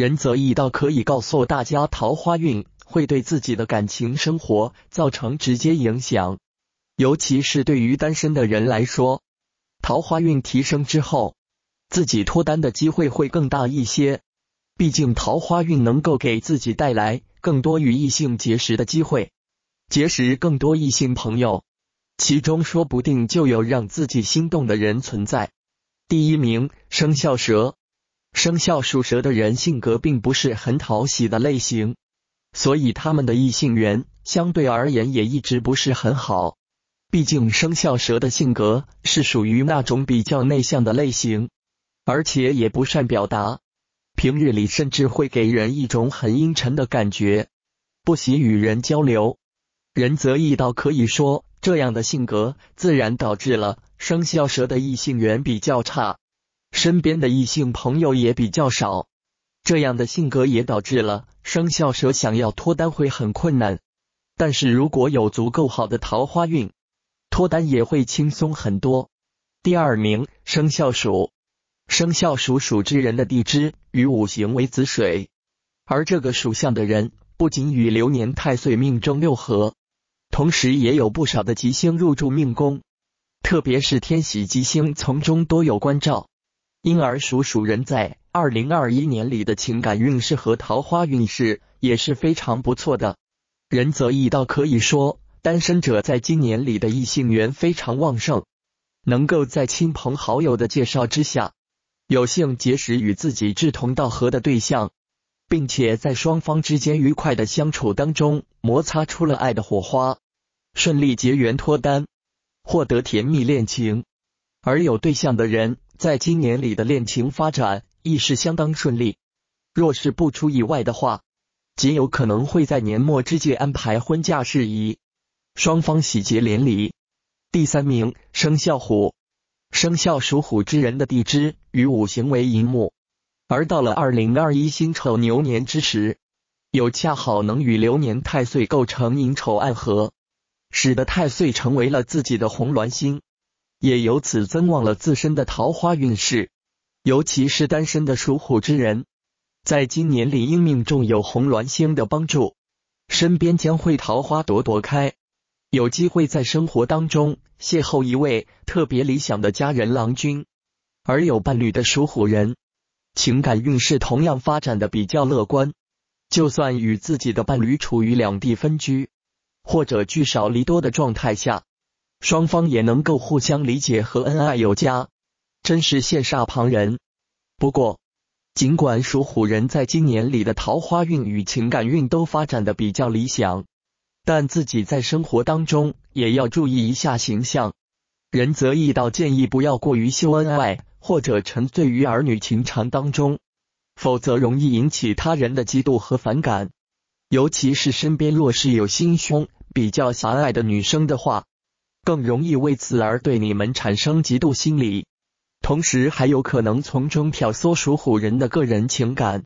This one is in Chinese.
仁泽义道可以告诉大家，桃花运会对自己的感情生活造成直接影响，尤其是对于单身的人来说，桃花运提升之后，自己脱单的机会会更大一些。毕竟桃花运能够给自己带来更多与异性结识的机会，结识更多异性朋友，其中说不定就有让自己心动的人存在。第一名，生肖蛇。生肖属蛇的人性格并不是很讨喜的类型，所以他们的异性缘相对而言也一直不是很好。毕竟生肖蛇的性格是属于那种比较内向的类型，而且也不善表达，平日里甚至会给人一种很阴沉的感觉，不喜与人交流。仁则义道可以说，这样的性格自然导致了生肖蛇的异性缘比较差。身边的异性朋友也比较少，这样的性格也导致了生肖蛇想要脱单会很困难。但是如果有足够好的桃花运，脱单也会轻松很多。第二名，生肖鼠。生肖鼠属之人的地支与五行为子水，而这个属相的人不仅与流年太岁命中六合，同时也有不少的吉星入住命宫，特别是天喜吉星从中多有关照。因而属鼠人在二零二一年里的情感运势和桃花运势也是非常不错的。仁则义道可以说，单身者在今年里的异性缘非常旺盛，能够在亲朋好友的介绍之下，有幸结识与自己志同道合的对象，并且在双方之间愉快的相处当中摩擦出了爱的火花，顺利结缘脱单，获得甜蜜恋情。而有对象的人。在今年里的恋情发展亦是相当顺利，若是不出意外的话，极有可能会在年末之际安排婚嫁事宜，双方喜结连理。第三名，生肖虎，生肖属虎之人的地支与五行为寅木，而到了二零二一辛丑牛年之时，又恰好能与流年太岁构成寅丑暗合，使得太岁成为了自己的红鸾星。也由此增旺了自身的桃花运势，尤其是单身的属虎之人，在今年里因命中有红鸾星的帮助，身边将会桃花朵朵开，有机会在生活当中邂逅一位特别理想的家人郎君。而有伴侣的属虎人，情感运势同样发展的比较乐观，就算与自己的伴侣处于两地分居或者聚少离多的状态下。双方也能够互相理解和恩爱有加，真是羡煞旁人。不过，尽管属虎人在今年里的桃花运与情感运都发展的比较理想，但自己在生活当中也要注意一下形象。仁则义道建议不要过于秀恩爱，或者沉醉于儿女情长当中，否则容易引起他人的嫉妒和反感。尤其是身边若是有心胸比较狭隘的女生的话。更容易为此而对你们产生嫉妒心理，同时还有可能从中挑唆属虎人的个人情感。